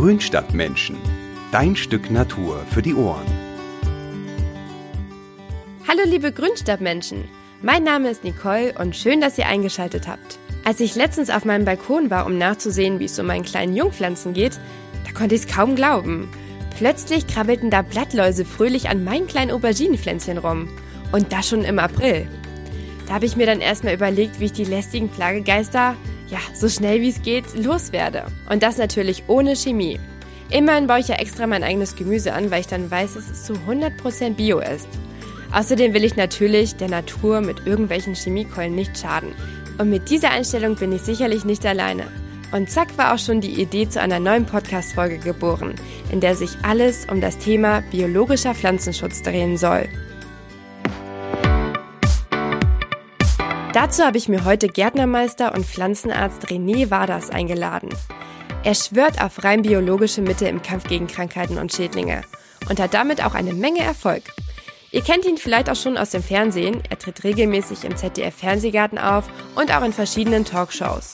Grünstadtmenschen. Dein Stück Natur für die Ohren. Hallo liebe Grünstadtmenschen. Mein Name ist Nicole und schön, dass ihr eingeschaltet habt. Als ich letztens auf meinem Balkon war, um nachzusehen, wie es um meinen kleinen Jungpflanzen geht, da konnte ich es kaum glauben. Plötzlich krabbelten da Blattläuse fröhlich an meinen kleinen Auberginenpflänzchen rum. Und das schon im April. Da habe ich mir dann erstmal überlegt, wie ich die lästigen Plagegeister, ja, so schnell wie es geht, loswerde. Und das natürlich ohne Chemie. Immerhin baue ich ja extra mein eigenes Gemüse an, weil ich dann weiß, dass es zu 100% Bio ist. Außerdem will ich natürlich der Natur mit irgendwelchen Chemiekeulen nicht schaden. Und mit dieser Einstellung bin ich sicherlich nicht alleine. Und zack war auch schon die Idee zu einer neuen Podcast-Folge geboren, in der sich alles um das Thema biologischer Pflanzenschutz drehen soll. Dazu habe ich mir heute Gärtnermeister und Pflanzenarzt René Waders eingeladen. Er schwört auf rein biologische Mittel im Kampf gegen Krankheiten und Schädlinge und hat damit auch eine Menge Erfolg. Ihr kennt ihn vielleicht auch schon aus dem Fernsehen. Er tritt regelmäßig im ZDF Fernsehgarten auf und auch in verschiedenen Talkshows.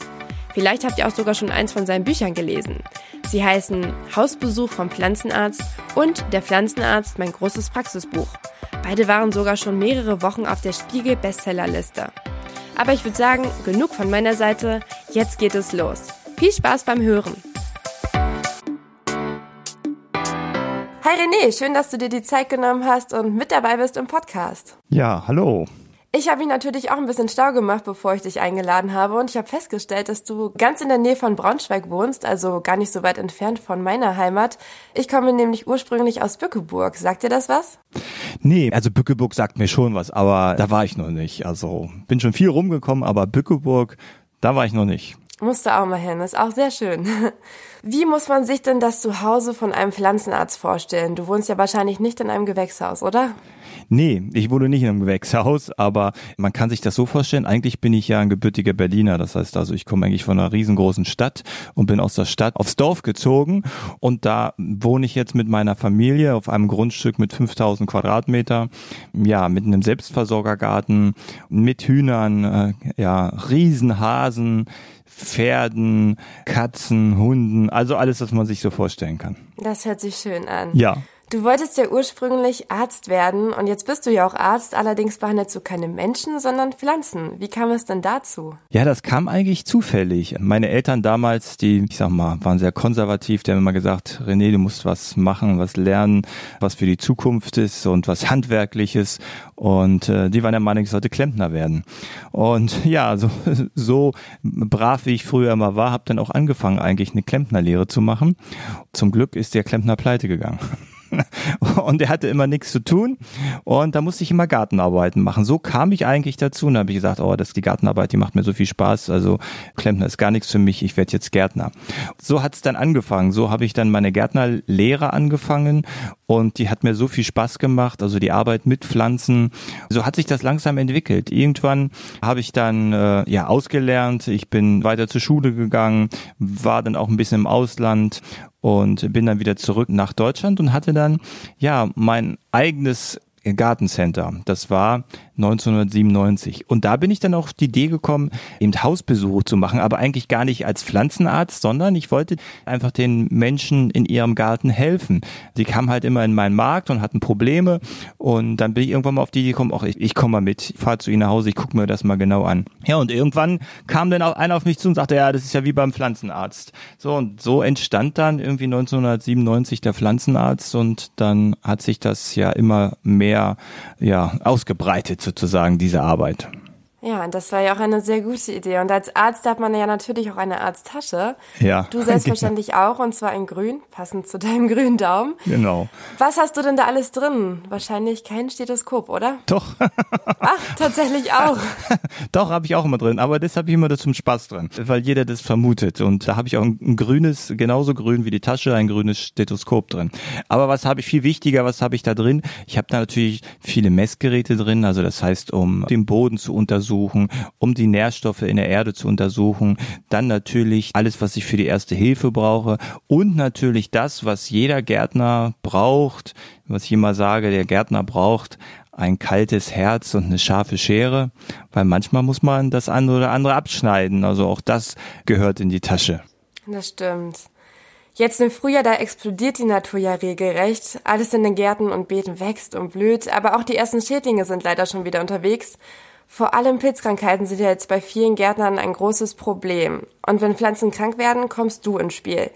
Vielleicht habt ihr auch sogar schon eins von seinen Büchern gelesen. Sie heißen Hausbesuch vom Pflanzenarzt und Der Pflanzenarzt, mein großes Praxisbuch. Beide waren sogar schon mehrere Wochen auf der Spiegel Bestsellerliste. Aber ich würde sagen, genug von meiner Seite. Jetzt geht es los. Viel Spaß beim Hören. Hi René, schön, dass du dir die Zeit genommen hast und mit dabei bist im Podcast. Ja, hallo. Ich habe mich natürlich auch ein bisschen stau gemacht, bevor ich dich eingeladen habe und ich habe festgestellt, dass du ganz in der Nähe von Braunschweig wohnst, also gar nicht so weit entfernt von meiner Heimat. Ich komme nämlich ursprünglich aus Bückeburg. Sagt dir das was? Nee, also Bückeburg sagt mir schon was, aber da war ich noch nicht. Also bin schon viel rumgekommen, aber Bückeburg, da war ich noch nicht. Musst du auch mal hin, ist auch sehr schön. Wie muss man sich denn das Zuhause von einem Pflanzenarzt vorstellen? Du wohnst ja wahrscheinlich nicht in einem Gewächshaus, oder? Nee, ich wohne nicht in einem Gewächshaus, aber man kann sich das so vorstellen, eigentlich bin ich ja ein gebürtiger Berliner. Das heißt also, ich komme eigentlich von einer riesengroßen Stadt und bin aus der Stadt aufs Dorf gezogen und da wohne ich jetzt mit meiner Familie auf einem Grundstück mit 5000 Quadratmeter, ja, mit einem Selbstversorgergarten, mit Hühnern, äh, ja, Riesenhasen, Pferden, Katzen, Hunden, also alles, was man sich so vorstellen kann. Das hört sich schön an. Ja. Du wolltest ja ursprünglich Arzt werden und jetzt bist du ja auch Arzt, allerdings behandelst du keine Menschen, sondern Pflanzen. Wie kam es denn dazu? Ja, das kam eigentlich zufällig. Meine Eltern damals, die, ich sag mal, waren sehr konservativ, die haben immer gesagt, René, du musst was machen, was lernen, was für die Zukunft ist und was Handwerkliches. Und äh, die waren der Meinung, ich sollte Klempner werden. Und ja, so, so brav wie ich früher immer war, habe dann auch angefangen, eigentlich eine Klempnerlehre zu machen. Zum Glück ist der Klempner pleite gegangen. und er hatte immer nichts zu tun und da musste ich immer Gartenarbeiten machen. So kam ich eigentlich dazu und habe ich gesagt, oh, das ist die Gartenarbeit, die macht mir so viel Spaß, also Klempner ist gar nichts für mich, ich werde jetzt Gärtner. So hat es dann angefangen, so habe ich dann meine Gärtnerlehre angefangen und die hat mir so viel Spaß gemacht, also die Arbeit mit Pflanzen. So hat sich das langsam entwickelt. Irgendwann habe ich dann äh, ja ausgelernt, ich bin weiter zur Schule gegangen, war dann auch ein bisschen im Ausland und bin dann wieder zurück nach Deutschland und hatte dann ja mein eigenes Gartencenter. Das war 1997. Und da bin ich dann auch auf die Idee gekommen, eben Hausbesuche zu machen, aber eigentlich gar nicht als Pflanzenarzt, sondern ich wollte einfach den Menschen in ihrem Garten helfen. Sie kamen halt immer in meinen Markt und hatten Probleme und dann bin ich irgendwann mal auf die Idee gekommen, ach, ich, ich komme mal mit, ich fahre zu ihnen nach Hause, ich gucke mir das mal genau an. Ja, und irgendwann kam dann auch einer auf mich zu und sagte, ja, das ist ja wie beim Pflanzenarzt. So, und so entstand dann irgendwie 1997 der Pflanzenarzt und dann hat sich das ja immer mehr, ja, ausgebreitet sozusagen diese Arbeit. Ja, das war ja auch eine sehr gute Idee. Und als Arzt hat man ja natürlich auch eine Arzttasche. Ja. Du selbstverständlich auch, und zwar in grün, passend zu deinem grünen Daumen. Genau. Was hast du denn da alles drin? Wahrscheinlich kein Stethoskop, oder? Doch. Ach, tatsächlich auch. Doch, habe ich auch immer drin. Aber das habe ich immer da zum Spaß drin, weil jeder das vermutet. Und da habe ich auch ein, ein, grünes, genauso grün wie die Tasche, ein grünes Stethoskop drin. Aber was habe ich viel wichtiger, was habe ich da drin? Ich habe da natürlich viele Messgeräte drin. Also das heißt, um den Boden zu untersuchen, untersuchen, um die Nährstoffe in der Erde zu untersuchen. Dann natürlich alles, was ich für die erste Hilfe brauche und natürlich das, was jeder Gärtner braucht, was ich immer sage, der Gärtner braucht ein kaltes Herz und eine scharfe Schere, weil manchmal muss man das andere oder andere abschneiden. Also auch das gehört in die Tasche. Das stimmt. Jetzt im Frühjahr, da explodiert die Natur ja regelrecht. Alles in den Gärten und Beeten wächst und blüht, aber auch die ersten Schädlinge sind leider schon wieder unterwegs. Vor allem Pilzkrankheiten sind ja jetzt bei vielen Gärtnern ein großes Problem. Und wenn Pflanzen krank werden, kommst du ins Spiel.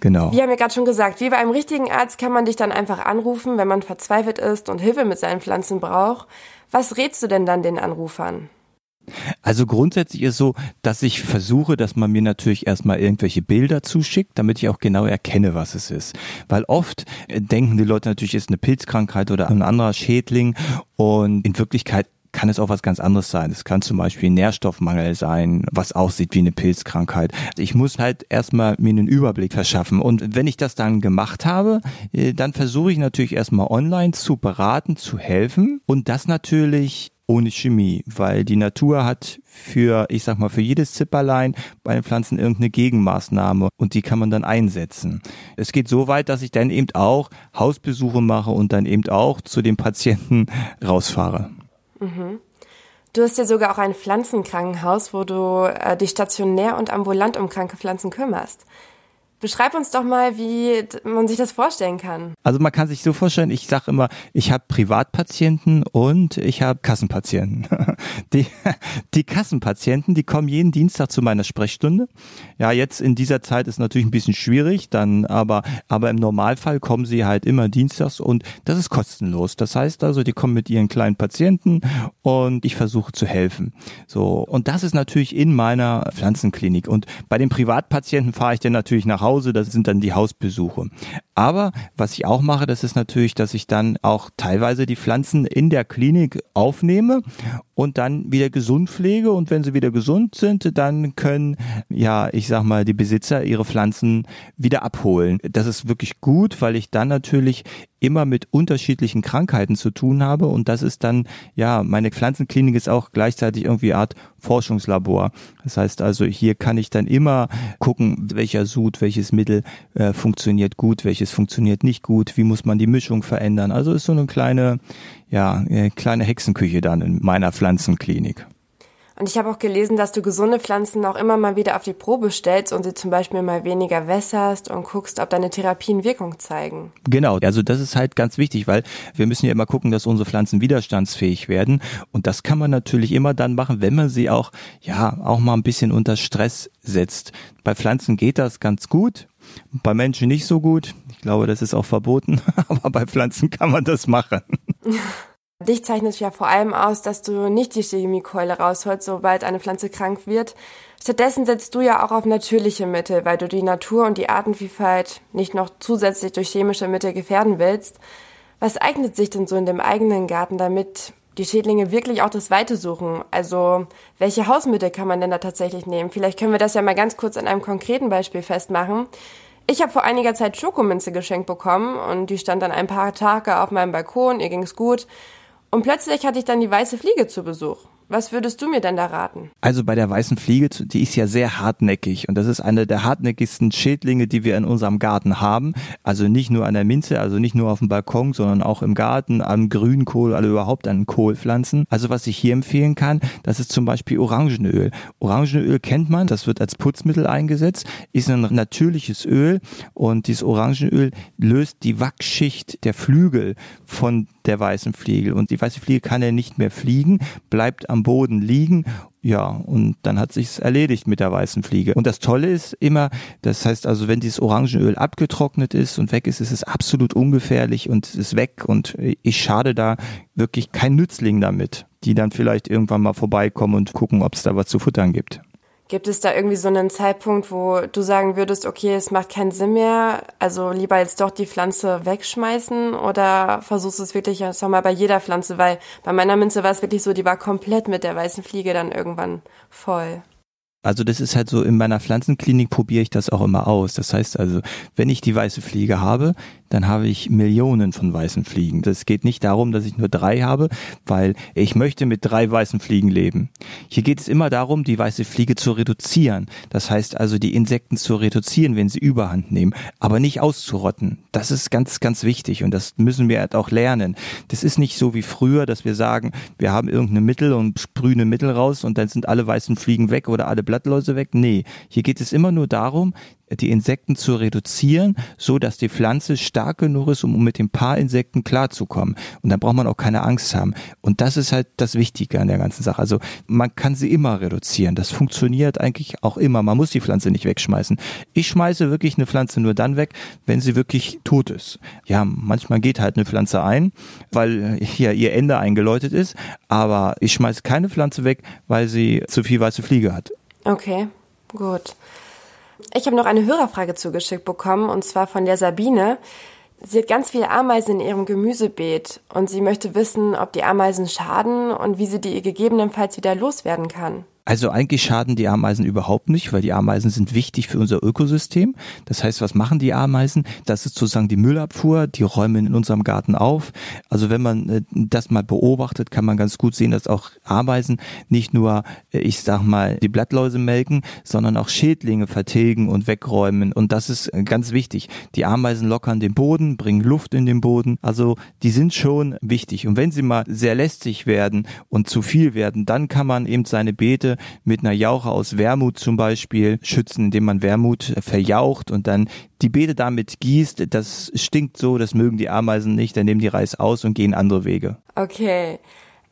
Genau. Wir haben ja gerade schon gesagt, wie bei einem richtigen Arzt kann man dich dann einfach anrufen, wenn man verzweifelt ist und Hilfe mit seinen Pflanzen braucht. Was rätst du denn dann den Anrufern? Also grundsätzlich ist so, dass ich versuche, dass man mir natürlich erstmal irgendwelche Bilder zuschickt, damit ich auch genau erkenne, was es ist. Weil oft äh, denken die Leute natürlich, es ist eine Pilzkrankheit oder ein anderer Schädling und in Wirklichkeit kann es auch was ganz anderes sein. Es kann zum Beispiel Nährstoffmangel sein, was aussieht wie eine Pilzkrankheit. Ich muss halt erstmal mir einen Überblick verschaffen. Und wenn ich das dann gemacht habe, äh, dann versuche ich natürlich erstmal online zu beraten, zu helfen und das natürlich ohne Chemie, weil die Natur hat für, ich sag mal, für jedes Zipperlein bei den Pflanzen irgendeine Gegenmaßnahme und die kann man dann einsetzen. Es geht so weit, dass ich dann eben auch Hausbesuche mache und dann eben auch zu den Patienten rausfahre. Mhm. Du hast ja sogar auch ein Pflanzenkrankenhaus, wo du äh, dich stationär und ambulant um kranke Pflanzen kümmerst. Beschreib uns doch mal, wie man sich das vorstellen kann. Also man kann sich so vorstellen, ich sage immer, ich habe Privatpatienten und ich habe Kassenpatienten. Die, die Kassenpatienten, die kommen jeden Dienstag zu meiner Sprechstunde. Ja, jetzt in dieser Zeit ist natürlich ein bisschen schwierig, dann aber, aber im Normalfall kommen sie halt immer dienstags und das ist kostenlos. Das heißt also, die kommen mit ihren kleinen Patienten und ich versuche zu helfen. So. Und das ist natürlich in meiner Pflanzenklinik. Und bei den Privatpatienten fahre ich dann natürlich nach Hause das sind dann die Hausbesuche. Aber was ich auch mache, das ist natürlich, dass ich dann auch teilweise die Pflanzen in der Klinik aufnehme und dann wieder gesund pflege und wenn sie wieder gesund sind, dann können ja, ich sag mal, die Besitzer ihre Pflanzen wieder abholen. Das ist wirklich gut, weil ich dann natürlich immer mit unterschiedlichen Krankheiten zu tun habe und das ist dann, ja, meine Pflanzenklinik ist auch gleichzeitig irgendwie Art Forschungslabor. Das heißt also, hier kann ich dann immer gucken, welcher Sud, welches Mittel äh, funktioniert gut, welches funktioniert nicht gut, wie muss man die Mischung verändern. Also ist so eine kleine, ja, eine kleine Hexenküche dann in meiner Pflanzenklinik. Und ich habe auch gelesen, dass du gesunde Pflanzen auch immer mal wieder auf die Probe stellst und sie zum Beispiel mal weniger wässerst und guckst, ob deine Therapien Wirkung zeigen. Genau, also das ist halt ganz wichtig, weil wir müssen ja immer gucken, dass unsere Pflanzen widerstandsfähig werden. Und das kann man natürlich immer dann machen, wenn man sie auch, ja, auch mal ein bisschen unter Stress setzt. Bei Pflanzen geht das ganz gut, bei Menschen nicht so gut. Ich glaube, das ist auch verboten, aber bei Pflanzen kann man das machen. Dich zeichnet ja vor allem aus, dass du nicht die Chemiekeule rausholst, sobald eine Pflanze krank wird. Stattdessen setzt du ja auch auf natürliche Mittel, weil du die Natur und die Artenvielfalt nicht noch zusätzlich durch chemische Mittel gefährden willst. Was eignet sich denn so in dem eigenen Garten, damit die Schädlinge wirklich auch das Weite suchen? Also, welche Hausmittel kann man denn da tatsächlich nehmen? Vielleicht können wir das ja mal ganz kurz an einem konkreten Beispiel festmachen. Ich habe vor einiger Zeit Schokominze geschenkt bekommen und die stand dann ein paar Tage auf meinem Balkon, ihr ging's gut. Und plötzlich hatte ich dann die weiße Fliege zu Besuch. Was würdest du mir denn da raten? Also bei der weißen Fliege, die ist ja sehr hartnäckig und das ist eine der hartnäckigsten Schädlinge, die wir in unserem Garten haben. Also nicht nur an der Minze, also nicht nur auf dem Balkon, sondern auch im Garten, am Grünkohl, also überhaupt an Kohlpflanzen. Also was ich hier empfehlen kann, das ist zum Beispiel Orangenöl. Orangenöl kennt man, das wird als Putzmittel eingesetzt, ist ein natürliches Öl und dieses Orangenöl löst die Wachsschicht der Flügel von der weißen Fliege und die weiße Fliege kann ja nicht mehr fliegen, bleibt am Boden liegen ja, und dann hat sich's erledigt mit der weißen Fliege. Und das Tolle ist immer, das heißt also, wenn dieses Orangenöl abgetrocknet ist und weg ist, ist es absolut ungefährlich und ist weg und ich schade da wirklich kein Nützling damit, die dann vielleicht irgendwann mal vorbeikommen und gucken, ob es da was zu futtern gibt. Gibt es da irgendwie so einen Zeitpunkt, wo du sagen würdest, okay, es macht keinen Sinn mehr, also lieber jetzt doch die Pflanze wegschmeißen oder versuchst du es wirklich, sag mal, bei jeder Pflanze, weil bei meiner Minze war es wirklich so, die war komplett mit der weißen Fliege dann irgendwann voll. Also das ist halt so, in meiner Pflanzenklinik probiere ich das auch immer aus. Das heißt also, wenn ich die weiße Fliege habe, dann habe ich Millionen von weißen Fliegen. Das geht nicht darum, dass ich nur drei habe, weil ich möchte mit drei weißen Fliegen leben. Hier geht es immer darum, die weiße Fliege zu reduzieren. Das heißt also, die Insekten zu reduzieren, wenn sie Überhand nehmen, aber nicht auszurotten. Das ist ganz, ganz wichtig und das müssen wir halt auch lernen. Das ist nicht so wie früher, dass wir sagen, wir haben irgendein Mittel und sprühen ein Mittel raus und dann sind alle weißen Fliegen weg oder alle Blattläuse weg. Nee, hier geht es immer nur darum, die Insekten zu reduzieren, so dass die Pflanze stark genug ist, um mit den paar Insekten klarzukommen. Und da braucht man auch keine Angst haben. Und das ist halt das Wichtige an der ganzen Sache. Also man kann sie immer reduzieren. Das funktioniert eigentlich auch immer. Man muss die Pflanze nicht wegschmeißen. Ich schmeiße wirklich eine Pflanze nur dann weg, wenn sie wirklich tot ist. Ja, manchmal geht halt eine Pflanze ein, weil hier ihr Ende eingeläutet ist. Aber ich schmeiße keine Pflanze weg, weil sie zu viel weiße Fliege hat. Okay, gut. Ich habe noch eine Hörerfrage zugeschickt bekommen, und zwar von der Sabine. Sie hat ganz viele Ameisen in ihrem Gemüsebeet und sie möchte wissen, ob die Ameisen schaden und wie sie die gegebenenfalls wieder loswerden kann. Also eigentlich schaden die Ameisen überhaupt nicht, weil die Ameisen sind wichtig für unser Ökosystem. Das heißt, was machen die Ameisen? Das ist sozusagen die Müllabfuhr, die räumen in unserem Garten auf. Also wenn man äh, das mal beobachtet, kann man ganz gut sehen, dass auch Ameisen nicht nur, äh, ich sag mal, die Blattläuse melken, sondern auch Schädlinge vertilgen und wegräumen. Und das ist äh, ganz wichtig. Die Ameisen lockern den Boden, bringen Luft in den Boden. Also die sind schon wichtig. Und wenn sie mal sehr lästig werden und zu viel werden, dann kann man eben seine Beete mit einer Jauche aus Wermut zum Beispiel schützen, indem man Wermut verjaucht und dann die Beete damit gießt. Das stinkt so, das mögen die Ameisen nicht, dann nehmen die Reis aus und gehen andere Wege. Okay.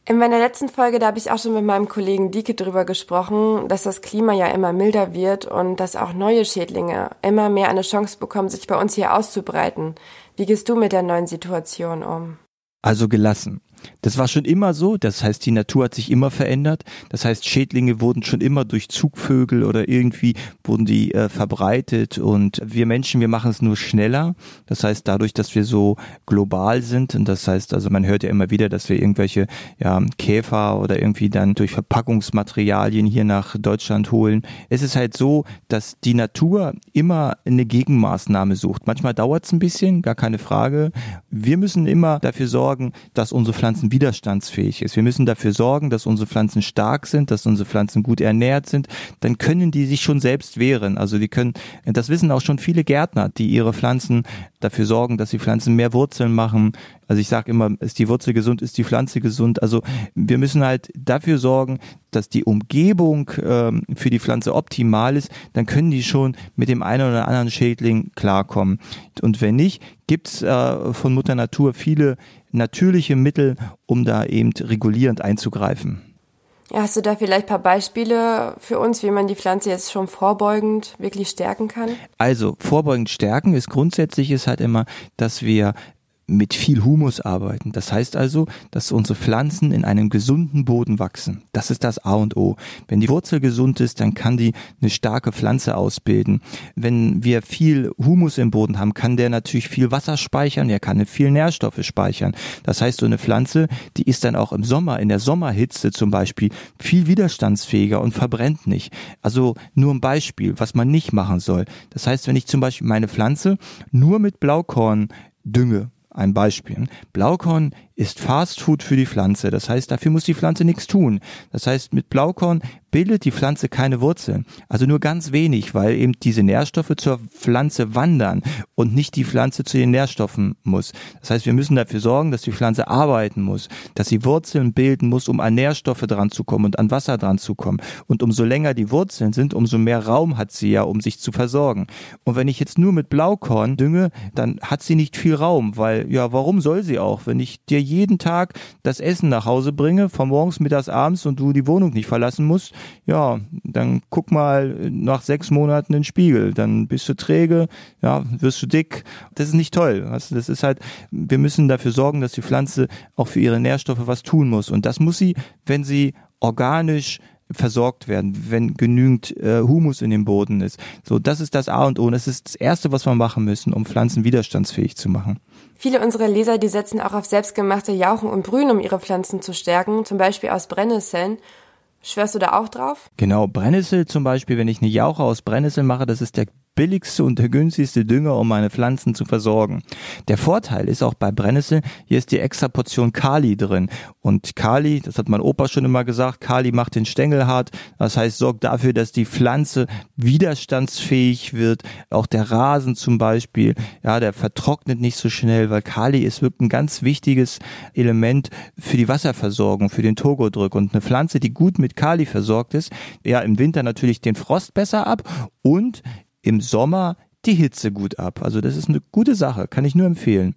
In meiner letzten Folge, da habe ich auch schon mit meinem Kollegen Dieke drüber gesprochen, dass das Klima ja immer milder wird und dass auch neue Schädlinge immer mehr eine Chance bekommen, sich bei uns hier auszubreiten. Wie gehst du mit der neuen Situation um? Also gelassen. Das war schon immer so, das heißt, die Natur hat sich immer verändert. Das heißt, Schädlinge wurden schon immer durch Zugvögel oder irgendwie wurden die äh, verbreitet und wir Menschen, wir machen es nur schneller. Das heißt, dadurch, dass wir so global sind und das heißt, also man hört ja immer wieder, dass wir irgendwelche ja, Käfer oder irgendwie dann durch Verpackungsmaterialien hier nach Deutschland holen. Es ist halt so, dass die Natur immer eine Gegenmaßnahme sucht. Manchmal dauert es ein bisschen, gar keine Frage. Wir müssen immer dafür sorgen, dass unsere Pflanzen Pflanzen widerstandsfähig ist. Wir müssen dafür sorgen, dass unsere Pflanzen stark sind, dass unsere Pflanzen gut ernährt sind. Dann können die sich schon selbst wehren. Also die können, das wissen auch schon viele Gärtner, die ihre Pflanzen dafür sorgen, dass die Pflanzen mehr Wurzeln machen. Also ich sage immer, ist die Wurzel gesund, ist die Pflanze gesund. Also wir müssen halt dafür sorgen, dass die Umgebung ähm, für die Pflanze optimal ist. Dann können die schon mit dem einen oder anderen Schädling klarkommen. Und wenn nicht, gibt's äh, von Mutter Natur viele natürliche Mittel, um da eben regulierend einzugreifen. Hast du da vielleicht ein paar Beispiele für uns, wie man die Pflanze jetzt schon vorbeugend wirklich stärken kann? Also vorbeugend stärken ist grundsätzlich ist halt immer, dass wir mit viel Humus arbeiten. Das heißt also, dass unsere Pflanzen in einem gesunden Boden wachsen. Das ist das A und O. Wenn die Wurzel gesund ist, dann kann die eine starke Pflanze ausbilden. Wenn wir viel Humus im Boden haben, kann der natürlich viel Wasser speichern, er kann viel Nährstoffe speichern. Das heißt, so eine Pflanze, die ist dann auch im Sommer, in der Sommerhitze zum Beispiel, viel widerstandsfähiger und verbrennt nicht. Also nur ein Beispiel, was man nicht machen soll. Das heißt, wenn ich zum Beispiel meine Pflanze nur mit Blaukorn dünge, ein Beispiel. Blaukorn ist Fastfood für die Pflanze. Das heißt, dafür muss die Pflanze nichts tun. Das heißt, mit Blaukorn bildet die Pflanze keine Wurzeln. Also nur ganz wenig, weil eben diese Nährstoffe zur Pflanze wandern und nicht die Pflanze zu den Nährstoffen muss. Das heißt, wir müssen dafür sorgen, dass die Pflanze arbeiten muss, dass sie Wurzeln bilden muss, um an Nährstoffe dran zu kommen und an Wasser dran zu kommen. Und umso länger die Wurzeln sind, umso mehr Raum hat sie ja, um sich zu versorgen. Und wenn ich jetzt nur mit Blaukorn dünge, dann hat sie nicht viel Raum, weil ja, warum soll sie auch, wenn ich dir jeden Tag das Essen nach Hause bringe, von morgens, mittags, abends und du die Wohnung nicht verlassen musst, ja, dann guck mal nach sechs Monaten in den Spiegel. Dann bist du träge, ja, wirst du dick. Das ist nicht toll. Das ist halt, wir müssen dafür sorgen, dass die Pflanze auch für ihre Nährstoffe was tun muss. Und das muss sie, wenn sie organisch versorgt werden, wenn genügend äh, Humus in dem Boden ist. So, das ist das A und O. Und das ist das Erste, was wir machen müssen, um Pflanzen widerstandsfähig zu machen. Viele unserer Leser, die setzen auch auf selbstgemachte Jauchen und Brühen, um ihre Pflanzen zu stärken, zum Beispiel aus Brennnesseln. Schwörst du da auch drauf? Genau, Brennnessel zum Beispiel, wenn ich eine Jauche aus Brennnessel mache, das ist der billigste und der günstigste Dünger, um meine Pflanzen zu versorgen. Der Vorteil ist auch bei Brennnessel, hier ist die extra Portion Kali drin. Und Kali, das hat mein Opa schon immer gesagt, Kali macht den Stängel hart. Das heißt, sorgt dafür, dass die Pflanze widerstandsfähig wird. Auch der Rasen zum Beispiel, ja, der vertrocknet nicht so schnell, weil Kali ist wirklich ein ganz wichtiges Element für die Wasserversorgung, für den Togodrück. Und eine Pflanze, die gut mit Kali versorgt ist, ja, im Winter natürlich den Frost besser ab und im Sommer die Hitze gut ab. Also das ist eine gute Sache, kann ich nur empfehlen.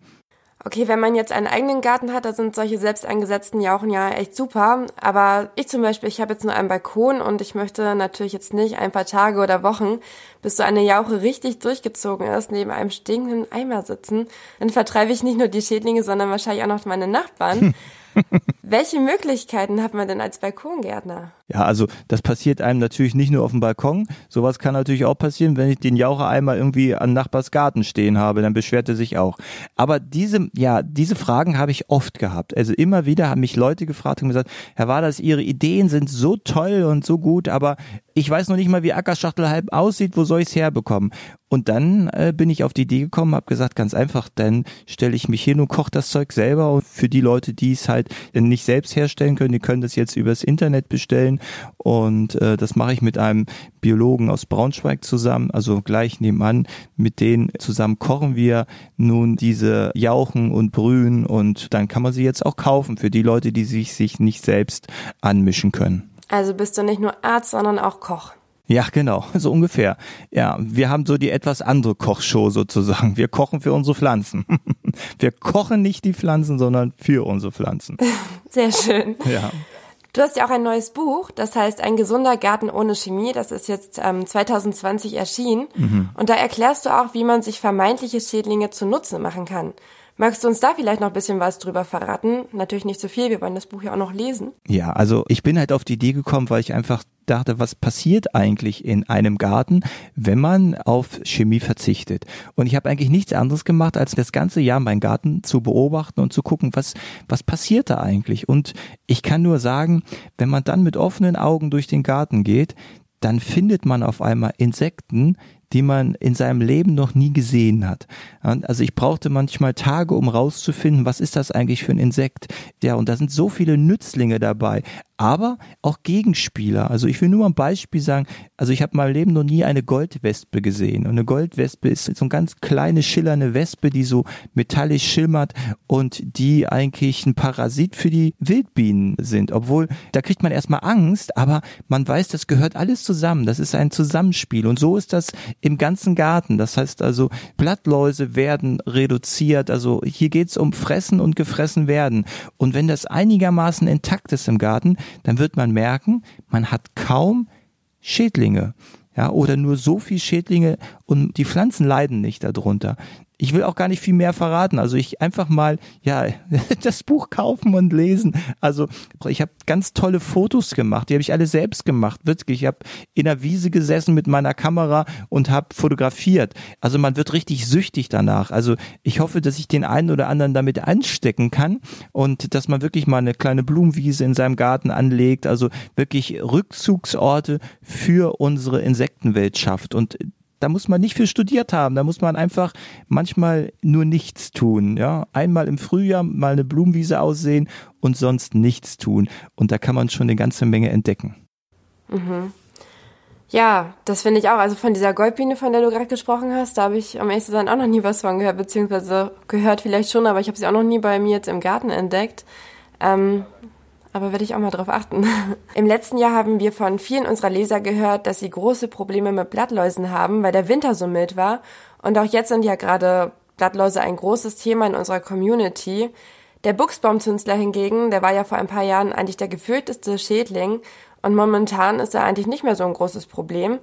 Okay, wenn man jetzt einen eigenen Garten hat, da sind solche selbst eingesetzten Jauchen ja echt super. Aber ich zum Beispiel, ich habe jetzt nur einen Balkon und ich möchte natürlich jetzt nicht ein paar Tage oder Wochen, bis so eine Jauche richtig durchgezogen ist, neben einem stinkenden Eimer sitzen. Dann vertreibe ich nicht nur die Schädlinge, sondern wahrscheinlich auch noch meine Nachbarn. Welche Möglichkeiten hat man denn als Balkongärtner? Ja, also das passiert einem natürlich nicht nur auf dem Balkon. Sowas kann natürlich auch passieren, wenn ich den Jauchereimer irgendwie an Nachbars Garten stehen habe, dann beschwert er sich auch. Aber diese, ja, diese Fragen habe ich oft gehabt. Also immer wieder haben mich Leute gefragt und gesagt, Herr Waders, Ihre Ideen sind so toll und so gut, aber ich weiß noch nicht mal, wie Ackerschachtel halb aussieht, wo soll ich es herbekommen? Und dann äh, bin ich auf die Idee gekommen, habe gesagt, ganz einfach, dann stelle ich mich hin und koche das Zeug selber. Und für die Leute, die es halt nicht selbst herstellen können, die können das jetzt übers Internet bestellen. Und äh, das mache ich mit einem Biologen aus Braunschweig zusammen, also gleich nebenan. Mit denen zusammen kochen wir nun diese Jauchen und Brühen und dann kann man sie jetzt auch kaufen für die Leute, die sich, sich nicht selbst anmischen können. Also bist du nicht nur Arzt, sondern auch Koch. Ja, genau, so ungefähr. Ja, wir haben so die etwas andere Kochshow sozusagen. Wir kochen für unsere Pflanzen. Wir kochen nicht die Pflanzen, sondern für unsere Pflanzen. Sehr schön. Ja. Du hast ja auch ein neues Buch, das heißt Ein gesunder Garten ohne Chemie. Das ist jetzt ähm, 2020 erschienen. Mhm. Und da erklärst du auch, wie man sich vermeintliche Schädlinge zunutze machen kann. Magst du uns da vielleicht noch ein bisschen was drüber verraten? Natürlich nicht so viel, wir wollen das Buch ja auch noch lesen. Ja, also ich bin halt auf die Idee gekommen, weil ich einfach dachte, was passiert eigentlich in einem Garten, wenn man auf Chemie verzichtet? Und ich habe eigentlich nichts anderes gemacht, als das ganze Jahr meinen Garten zu beobachten und zu gucken, was, was passiert da eigentlich? Und ich kann nur sagen, wenn man dann mit offenen Augen durch den Garten geht, dann findet man auf einmal Insekten, die man in seinem Leben noch nie gesehen hat. Also ich brauchte manchmal Tage, um rauszufinden, was ist das eigentlich für ein Insekt? Ja, und da sind so viele Nützlinge dabei aber auch Gegenspieler. Also ich will nur mal ein Beispiel sagen, also ich habe in meinem Leben noch nie eine Goldwespe gesehen. Und eine Goldwespe ist so eine ganz kleine, schillernde Wespe, die so metallisch schimmert und die eigentlich ein Parasit für die Wildbienen sind. Obwohl, da kriegt man erstmal Angst, aber man weiß, das gehört alles zusammen. Das ist ein Zusammenspiel. Und so ist das im ganzen Garten. Das heißt also, Blattläuse werden reduziert. Also hier geht's um Fressen und gefressen werden. Und wenn das einigermaßen intakt ist im Garten, dann wird man merken, man hat kaum Schädlinge. Ja, oder nur so viel Schädlinge und die Pflanzen leiden nicht darunter ich will auch gar nicht viel mehr verraten. Also ich einfach mal ja das Buch kaufen und lesen. Also ich habe ganz tolle Fotos gemacht. Die habe ich alle selbst gemacht. Wirklich. Ich habe in der Wiese gesessen mit meiner Kamera und habe fotografiert. Also man wird richtig süchtig danach. Also ich hoffe, dass ich den einen oder anderen damit anstecken kann und dass man wirklich mal eine kleine Blumenwiese in seinem Garten anlegt. Also wirklich Rückzugsorte für unsere Insektenwelt schafft. Und da muss man nicht viel studiert haben, da muss man einfach manchmal nur nichts tun, ja. Einmal im Frühjahr mal eine Blumenwiese aussehen und sonst nichts tun. Und da kann man schon eine ganze Menge entdecken. Mhm. Ja, das finde ich auch. Also von dieser Goldbiene, von der du gerade gesprochen hast, da habe ich am ehesten dann auch noch nie was von gehört, beziehungsweise gehört vielleicht schon, aber ich habe sie auch noch nie bei mir jetzt im Garten entdeckt. Ähm, aber werde ich auch mal drauf achten. Im letzten Jahr haben wir von vielen unserer Leser gehört, dass sie große Probleme mit Blattläusen haben, weil der Winter so mild war. Und auch jetzt sind ja gerade Blattläuse ein großes Thema in unserer Community. Der Buchsbaumzünsler hingegen, der war ja vor ein paar Jahren eigentlich der gefühlteste Schädling und momentan ist er eigentlich nicht mehr so ein großes Problem.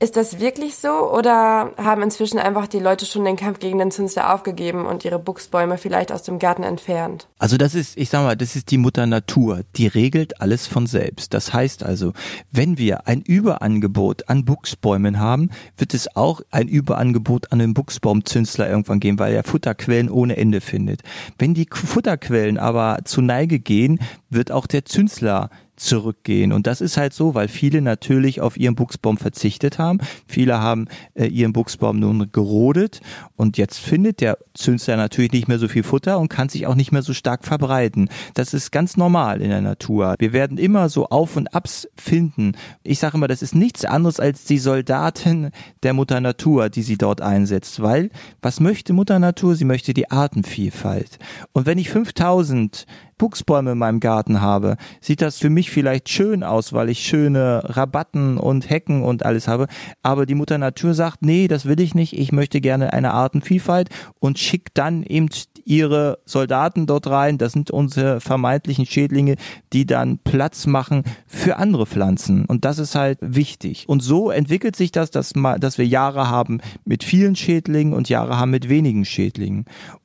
Ist das wirklich so oder haben inzwischen einfach die Leute schon den Kampf gegen den Zünsler aufgegeben und ihre Buchsbäume vielleicht aus dem Garten entfernt? Also das ist, ich sag mal, das ist die Mutter Natur. Die regelt alles von selbst. Das heißt also, wenn wir ein Überangebot an Buchsbäumen haben, wird es auch ein Überangebot an den Buchsbaumzünsler irgendwann geben, weil er Futterquellen ohne Ende findet. Wenn die Futterquellen aber zu Neige gehen, wird auch der Zünsler zurückgehen. Und das ist halt so, weil viele natürlich auf ihren Buchsbaum verzichtet haben. Viele haben äh, ihren Buchsbaum nun gerodet und jetzt findet der Zünsler natürlich nicht mehr so viel Futter und kann sich auch nicht mehr so stark verbreiten. Das ist ganz normal in der Natur. Wir werden immer so Auf und Abs finden. Ich sage immer, das ist nichts anderes als die Soldaten der Mutter Natur, die sie dort einsetzt, weil was möchte Mutter Natur? Sie möchte die Artenvielfalt. Und wenn ich 5000 Buchsbäume in meinem Garten habe, sieht das für mich vielleicht schön aus, weil ich schöne Rabatten und Hecken und alles habe. Aber die Mutter Natur sagt, nee, das will ich nicht. Ich möchte gerne eine Artenvielfalt und schickt dann eben ihre Soldaten dort rein. Das sind unsere vermeintlichen Schädlinge, die dann Platz machen für andere Pflanzen. Und das ist halt wichtig. Und so entwickelt sich das, dass, dass wir Jahre haben mit vielen Schädlingen und Jahre haben mit wenigen Schädlingen.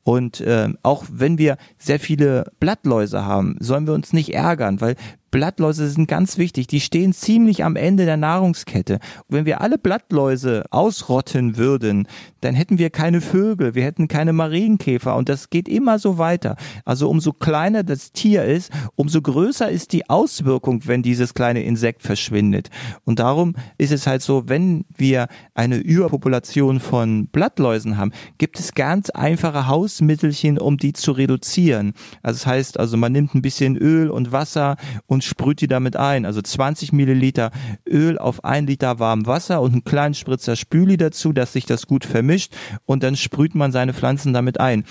Und äh, auch wenn wir sehr viele Blattläuse haben, sollen wir uns nicht ärgern, weil Blattläuse sind ganz wichtig. Die stehen ziemlich am Ende der Nahrungskette. wenn wir alle Blattläuse ausrotten würden, dann hätten wir keine Vögel, wir hätten keine Marienkäfer und das geht immer so weiter. Also umso kleiner das Tier ist, umso größer ist die Auswirkung, wenn dieses kleine Insekt verschwindet. Und darum ist es halt so, wenn wir eine Überpopulation von Blattläusen haben, gibt es ganz einfache Hausmittelchen, um die zu reduzieren. Also das heißt, also man nimmt ein bisschen Öl und Wasser und und sprüht die damit ein. Also 20 Milliliter Öl auf ein Liter warmem Wasser und einen kleinen Spritzer Spüli dazu, dass sich das gut vermischt und dann sprüht man seine Pflanzen damit ein.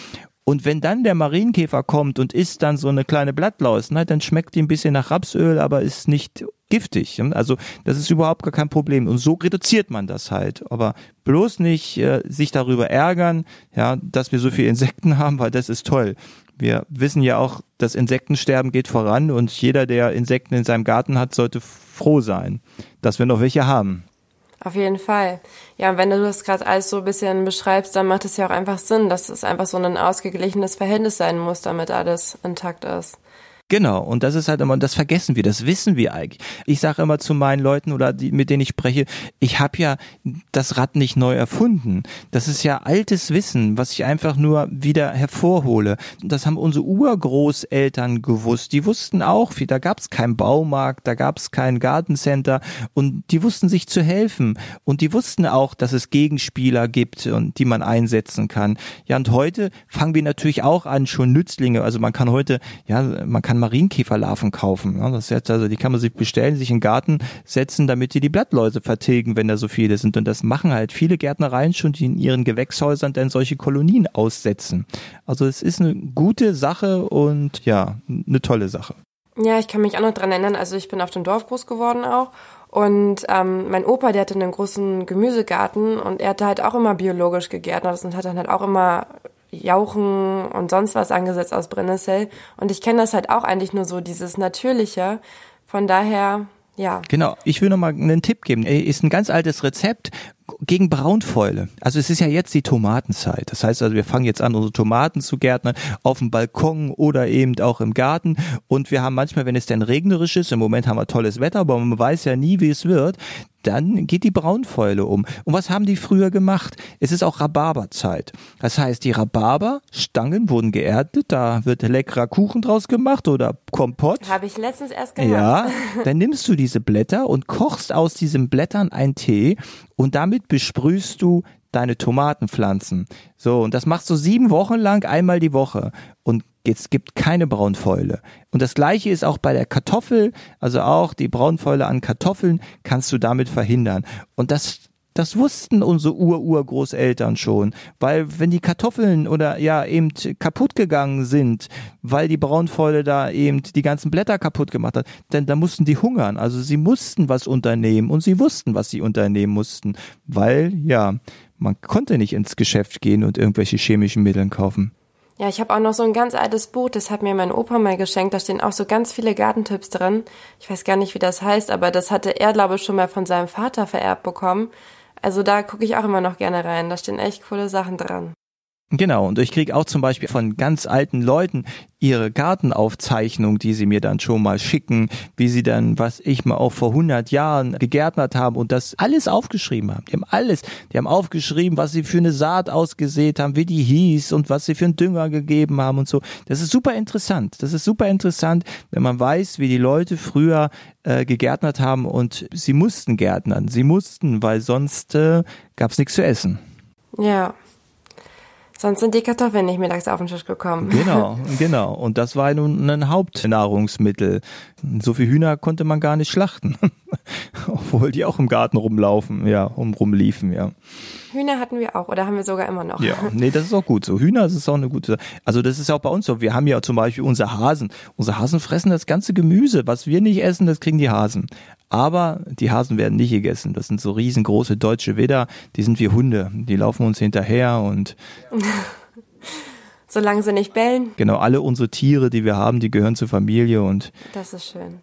Und wenn dann der Marienkäfer kommt und isst dann so eine kleine Blattlaus, na, dann schmeckt die ein bisschen nach Rapsöl, aber ist nicht giftig. Also das ist überhaupt gar kein Problem. Und so reduziert man das halt. Aber bloß nicht äh, sich darüber ärgern, ja, dass wir so viele Insekten haben, weil das ist toll. Wir wissen ja auch, das Insektensterben geht voran und jeder, der Insekten in seinem Garten hat, sollte froh sein, dass wir noch welche haben. Auf jeden Fall. Ja, und wenn du das gerade alles so ein bisschen beschreibst, dann macht es ja auch einfach Sinn, dass es einfach so ein ausgeglichenes Verhältnis sein muss, damit alles intakt ist. Genau, und das ist halt immer, und das vergessen wir, das wissen wir eigentlich. Ich sage immer zu meinen Leuten oder die, mit denen ich spreche, ich habe ja das Rad nicht neu erfunden. Das ist ja altes Wissen, was ich einfach nur wieder hervorhole. Das haben unsere Urgroßeltern gewusst. Die wussten auch, wie, da gab es keinen Baumarkt, da gab es kein Gartencenter und die wussten sich zu helfen. Und die wussten auch, dass es Gegenspieler gibt und die man einsetzen kann. Ja, und heute fangen wir natürlich auch an, schon Nützlinge. Also man kann heute, ja, man kann Marienkäferlarven kaufen. Ja, das jetzt also, die kann man sich bestellen, sich in den Garten setzen, damit die die Blattläuse vertilgen, wenn da so viele sind. Und das machen halt viele Gärtnereien schon, die in ihren Gewächshäusern dann solche Kolonien aussetzen. Also es ist eine gute Sache und ja, eine tolle Sache. Ja, ich kann mich auch noch dran erinnern. Also ich bin auf dem Dorf groß geworden auch. Und ähm, mein Opa, der hatte einen großen Gemüsegarten und er hatte halt auch immer biologisch gegärtnert und hat dann halt auch immer Jauchen und sonst was angesetzt aus Brennnessel. Und ich kenne das halt auch eigentlich nur so, dieses Natürliche. Von daher, ja. Genau, ich will noch mal einen Tipp geben. Ist ein ganz altes Rezept gegen Braunfäule. Also es ist ja jetzt die Tomatenzeit. Das heißt also, wir fangen jetzt an, unsere Tomaten zu gärtnern auf dem Balkon oder eben auch im Garten. Und wir haben manchmal, wenn es denn regnerisch ist, im Moment haben wir tolles Wetter, aber man weiß ja nie, wie es wird, dann geht die Braunfäule um. Und was haben die früher gemacht? Es ist auch Rhabarberzeit. Das heißt, die Rhabarberstangen wurden geerntet, da wird leckerer Kuchen draus gemacht oder Kompott. Habe ich letztens erst gemacht. Ja, dann nimmst du diese Blätter und kochst aus diesen Blättern einen Tee und damit besprühst du deine Tomatenpflanzen. So, und das machst du sieben Wochen lang einmal die Woche. Und es gibt keine Braunfäule. Und das gleiche ist auch bei der Kartoffel, also auch die Braunfäule an Kartoffeln kannst du damit verhindern. Und das das wussten unsere Ur-Urgroßeltern schon, weil wenn die Kartoffeln oder ja eben kaputt gegangen sind, weil die Braunfäule da eben die ganzen Blätter kaputt gemacht hat, dann da mussten die hungern. Also sie mussten was unternehmen und sie wussten, was sie unternehmen mussten, weil ja, man konnte nicht ins Geschäft gehen und irgendwelche chemischen Mittel kaufen. Ja, ich habe auch noch so ein ganz altes Buch, das hat mir mein Opa mal geschenkt. Da stehen auch so ganz viele Gartentipps drin. Ich weiß gar nicht, wie das heißt, aber das hatte er, glaube ich, schon mal von seinem Vater vererbt bekommen. Also da gucke ich auch immer noch gerne rein. Da stehen echt coole Sachen dran. Genau, und ich kriege auch zum Beispiel von ganz alten Leuten ihre Gartenaufzeichnung, die sie mir dann schon mal schicken, wie sie dann, was ich mal auch vor 100 Jahren gegärtnert haben und das alles aufgeschrieben haben. Die haben alles, die haben aufgeschrieben, was sie für eine Saat ausgesät haben, wie die hieß und was sie für einen Dünger gegeben haben und so. Das ist super interessant. Das ist super interessant, wenn man weiß, wie die Leute früher äh, gegärtnert haben und sie mussten gärtnern. Sie mussten, weil sonst äh, gab es nichts zu essen. Ja, Sonst sind die Kartoffeln nicht mittags auf den Tisch gekommen. Genau, genau. Und das war nun ein Hauptnahrungsmittel. So viel Hühner konnte man gar nicht schlachten. Obwohl die auch im Garten rumlaufen, ja, um, rumliefen, ja. Hühner hatten wir auch oder haben wir sogar immer noch. Ja, nee, das ist auch gut so. Hühner das ist auch eine gute. Also das ist auch bei uns so. Wir haben ja zum Beispiel unsere Hasen. Unsere Hasen fressen das ganze Gemüse. Was wir nicht essen, das kriegen die Hasen. Aber die Hasen werden nicht gegessen. Das sind so riesengroße deutsche Widder. Die sind wie Hunde. Die laufen uns hinterher und Solange sie nicht bellen. Genau, alle unsere Tiere, die wir haben, die gehören zur Familie und. Das ist schön.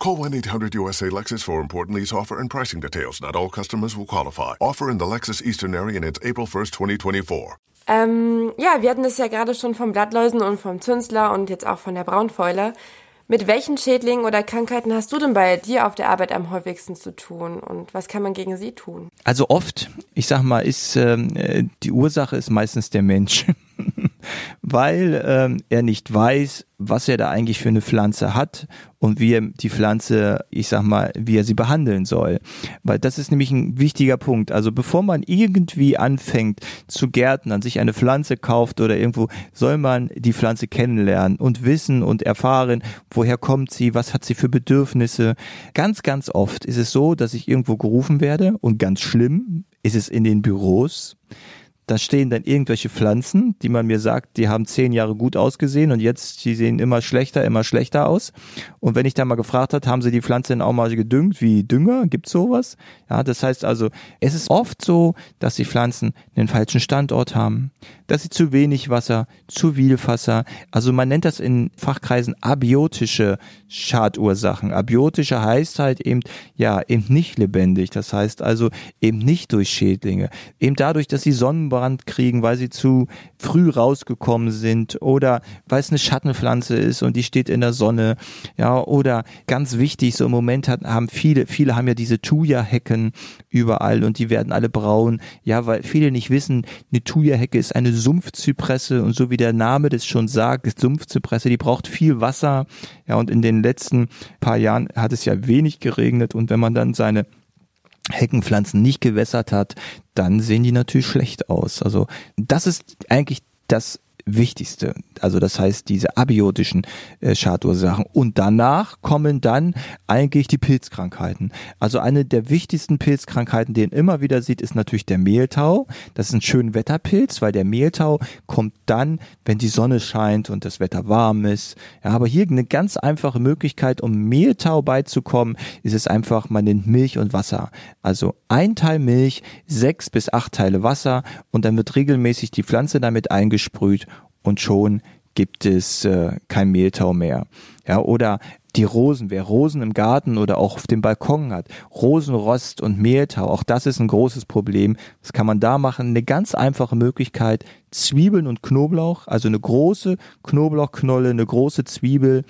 Call 1-800-USA-LEXUS for important lease offer and pricing details. Not all customers will qualify. Offer in the Lexus Eastern area and it's April 1st, 2024. Ähm, ja, wir hatten es ja gerade schon vom Blattläusen und vom Zünsler und jetzt auch von der Braunfäule. Mit welchen Schädlingen oder Krankheiten hast du denn bei dir auf der Arbeit am häufigsten zu tun und was kann man gegen sie tun? Also oft, ich sag mal, ist ähm, äh, die Ursache ist meistens der Mensch. weil ähm, er nicht weiß, was er da eigentlich für eine Pflanze hat und wie er die Pflanze, ich sag mal, wie er sie behandeln soll. Weil das ist nämlich ein wichtiger Punkt. Also bevor man irgendwie anfängt zu gärtnern, sich eine Pflanze kauft oder irgendwo, soll man die Pflanze kennenlernen und wissen und erfahren, woher kommt sie, was hat sie für Bedürfnisse. Ganz, ganz oft ist es so, dass ich irgendwo gerufen werde und ganz schlimm ist es in den Büros da stehen dann irgendwelche Pflanzen, die man mir sagt, die haben zehn Jahre gut ausgesehen und jetzt, die sehen immer schlechter, immer schlechter aus. Und wenn ich da mal gefragt hat, haben sie die Pflanze denn auch mal gedüngt wie Dünger? Gibt's sowas? Ja, das heißt also, es ist oft so, dass die Pflanzen den falschen Standort haben, dass sie zu wenig Wasser, zu viel Wasser, also man nennt das in Fachkreisen abiotische Schadursachen. Abiotische heißt halt eben, ja, eben nicht lebendig. Das heißt also eben nicht durch Schädlinge. Eben dadurch, dass sie Sonnenbrand Sonnenbrand kriegen, weil sie zu früh rausgekommen sind oder weil es eine Schattenpflanze ist und die steht in der Sonne, ja, oder ganz wichtig, so im Moment hat, haben viele, viele haben ja diese Thuja-Hecken überall und die werden alle braun, ja, weil viele nicht wissen, eine Thuja-Hecke ist eine Sumpfzypresse und so wie der Name das schon sagt, Sumpfzypresse, die braucht viel Wasser, ja, und in den letzten paar Jahren hat es ja wenig geregnet und wenn man dann seine Heckenpflanzen nicht gewässert hat, dann sehen die natürlich schlecht aus. Also das ist eigentlich das Wichtigste. Also das heißt diese abiotischen äh, Schadursachen. Und danach kommen dann eigentlich die Pilzkrankheiten. Also eine der wichtigsten Pilzkrankheiten, den immer wieder sieht, ist natürlich der Mehltau. Das ist ein schön Wetterpilz, weil der Mehltau kommt dann, wenn die Sonne scheint und das Wetter warm ist. Ja, aber hier eine ganz einfache Möglichkeit, um Mehltau beizukommen, ist es einfach, man nimmt Milch und Wasser. Also ein Teil Milch, sechs bis acht Teile Wasser und dann wird regelmäßig die Pflanze damit eingesprüht und schon gibt es äh, kein Mehltau mehr. Ja, oder die Rosen, wer Rosen im Garten oder auch auf dem Balkon hat, Rosenrost und Mehltau, auch das ist ein großes Problem. Was kann man da machen? Eine ganz einfache Möglichkeit, Zwiebeln und Knoblauch, also eine große Knoblauchknolle, eine große Zwiebel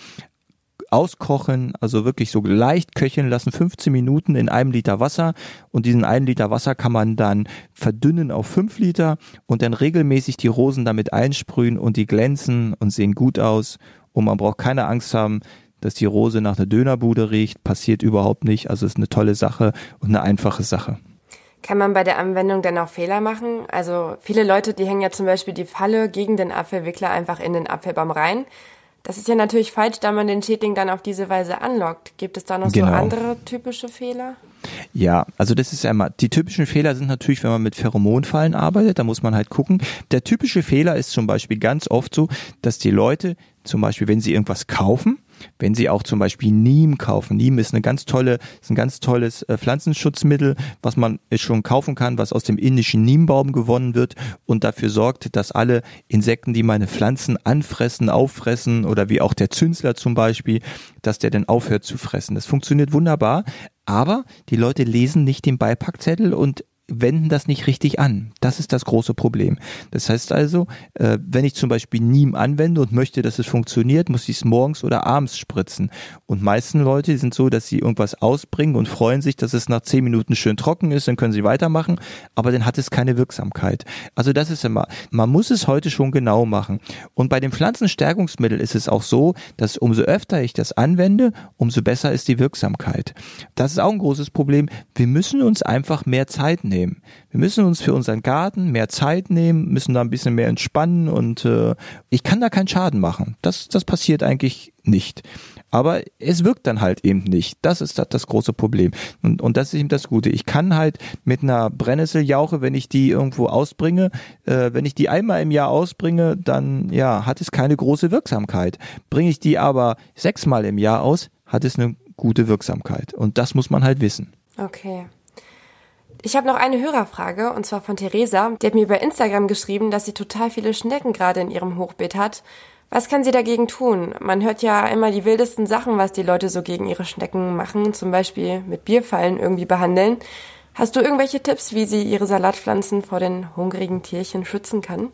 auskochen, also wirklich so leicht köcheln lassen, 15 Minuten in einem Liter Wasser und diesen einen Liter Wasser kann man dann verdünnen auf 5 Liter und dann regelmäßig die Rosen damit einsprühen und die glänzen und sehen gut aus und man braucht keine Angst haben, dass die Rose nach einer Dönerbude riecht, passiert überhaupt nicht, also ist eine tolle Sache und eine einfache Sache. Kann man bei der Anwendung denn auch Fehler machen? Also viele Leute, die hängen ja zum Beispiel die Falle gegen den Apfelwickler einfach in den Apfelbaum rein. Das ist ja natürlich falsch, da man den Schädling dann auf diese Weise anlockt. Gibt es da noch genau. so andere typische Fehler? Ja, also das ist einmal, die typischen Fehler sind natürlich, wenn man mit Pheromonfallen arbeitet, da muss man halt gucken. Der typische Fehler ist zum Beispiel ganz oft so, dass die Leute zum Beispiel, wenn sie irgendwas kaufen, wenn Sie auch zum Beispiel Neem kaufen. Neem ist eine ganz tolle, ist ein ganz tolles äh, Pflanzenschutzmittel, was man schon kaufen kann, was aus dem indischen Neembaum gewonnen wird und dafür sorgt, dass alle Insekten, die meine Pflanzen anfressen, auffressen oder wie auch der Zünsler zum Beispiel, dass der dann aufhört zu fressen. Das funktioniert wunderbar, aber die Leute lesen nicht den Beipackzettel und wenden das nicht richtig an. Das ist das große Problem. Das heißt also, äh, wenn ich zum Beispiel Niem anwende und möchte, dass es funktioniert, muss ich es morgens oder abends spritzen. Und meisten Leute sind so, dass sie irgendwas ausbringen und freuen sich, dass es nach zehn Minuten schön trocken ist, dann können sie weitermachen, aber dann hat es keine Wirksamkeit. Also das ist immer, man muss es heute schon genau machen. Und bei dem Pflanzenstärkungsmittel ist es auch so, dass umso öfter ich das anwende, umso besser ist die Wirksamkeit. Das ist auch ein großes Problem. Wir müssen uns einfach mehr Zeit nehmen. Wir müssen uns für unseren Garten mehr Zeit nehmen, müssen da ein bisschen mehr entspannen und äh, ich kann da keinen Schaden machen. Das, das passiert eigentlich nicht. Aber es wirkt dann halt eben nicht. Das ist das, das große Problem. Und, und das ist eben das Gute. Ich kann halt mit einer Brennnesseljauche, wenn ich die irgendwo ausbringe, äh, wenn ich die einmal im Jahr ausbringe, dann ja, hat es keine große Wirksamkeit. Bringe ich die aber sechsmal im Jahr aus, hat es eine gute Wirksamkeit. Und das muss man halt wissen. Okay. Ich habe noch eine Hörerfrage und zwar von Theresa. Die hat mir bei Instagram geschrieben, dass sie total viele Schnecken gerade in ihrem Hochbeet hat. Was kann sie dagegen tun? Man hört ja immer die wildesten Sachen, was die Leute so gegen ihre Schnecken machen, zum Beispiel mit Bierfallen irgendwie behandeln. Hast du irgendwelche Tipps, wie sie ihre Salatpflanzen vor den hungrigen Tierchen schützen kann?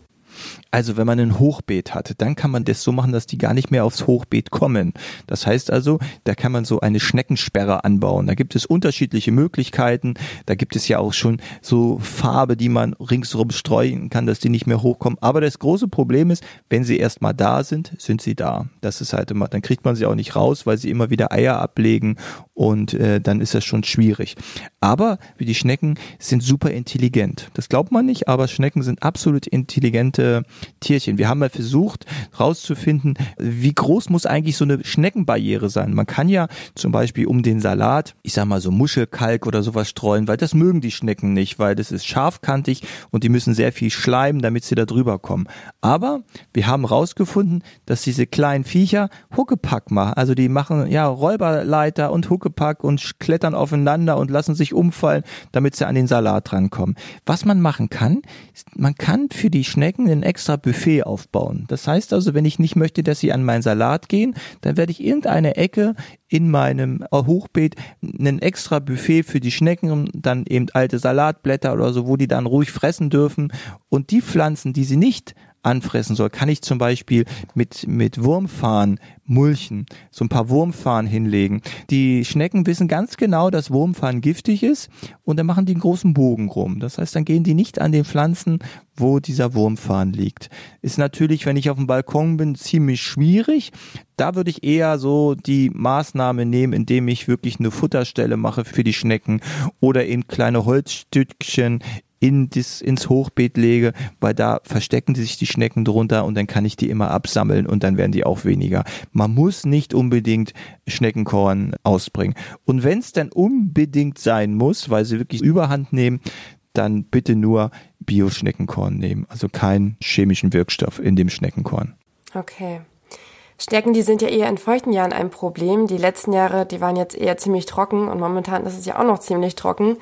Also wenn man ein Hochbeet hat, dann kann man das so machen, dass die gar nicht mehr aufs Hochbeet kommen. Das heißt also, da kann man so eine Schneckensperre anbauen. Da gibt es unterschiedliche Möglichkeiten. Da gibt es ja auch schon so Farbe, die man ringsherum streuen kann, dass die nicht mehr hochkommen. Aber das große Problem ist, wenn sie erstmal da sind, sind sie da. Das ist halt immer, dann kriegt man sie auch nicht raus, weil sie immer wieder Eier ablegen und äh, dann ist das schon schwierig. Aber die Schnecken sind super intelligent. Das glaubt man nicht, aber Schnecken sind absolut intelligente Tierchen. Wir haben mal versucht rauszufinden, wie groß muss eigentlich so eine Schneckenbarriere sein. Man kann ja zum Beispiel um den Salat, ich sag mal so Muschelkalk oder sowas streuen, weil das mögen die Schnecken nicht, weil das ist scharfkantig und die müssen sehr viel schleimen, damit sie da drüber kommen. Aber wir haben rausgefunden, dass diese kleinen Viecher Huckepack machen. Also die machen ja Räuberleiter und Huckepack und klettern aufeinander und lassen sich umfallen, damit sie an den Salat rankommen. Was man machen kann, man kann für die Schnecken ein extra Buffet aufbauen. Das heißt also, wenn ich nicht möchte, dass sie an meinen Salat gehen, dann werde ich irgendeine Ecke in meinem Hochbeet ein extra Buffet für die Schnecken, dann eben alte Salatblätter oder so, wo die dann ruhig fressen dürfen. Und die Pflanzen, die sie nicht anfressen soll, kann ich zum Beispiel mit, mit Wurmfarn mulchen, so ein paar Wurmfarn hinlegen. Die Schnecken wissen ganz genau, dass Wurmfarn giftig ist und dann machen die einen großen Bogen rum. Das heißt, dann gehen die nicht an den Pflanzen, wo dieser Wurmfarn liegt. Ist natürlich, wenn ich auf dem Balkon bin, ziemlich schwierig. Da würde ich eher so die Maßnahme nehmen, indem ich wirklich eine Futterstelle mache für die Schnecken oder eben kleine Holzstückchen in das, ins Hochbeet lege, weil da verstecken sich die Schnecken drunter und dann kann ich die immer absammeln und dann werden die auch weniger. Man muss nicht unbedingt Schneckenkorn ausbringen. Und wenn es dann unbedingt sein muss, weil sie wirklich Überhand nehmen, dann bitte nur Bio-Schneckenkorn nehmen, also keinen chemischen Wirkstoff in dem Schneckenkorn. Okay. Schnecken, die sind ja eher in feuchten Jahren ein Problem. Die letzten Jahre, die waren jetzt eher ziemlich trocken und momentan ist es ja auch noch ziemlich trocken.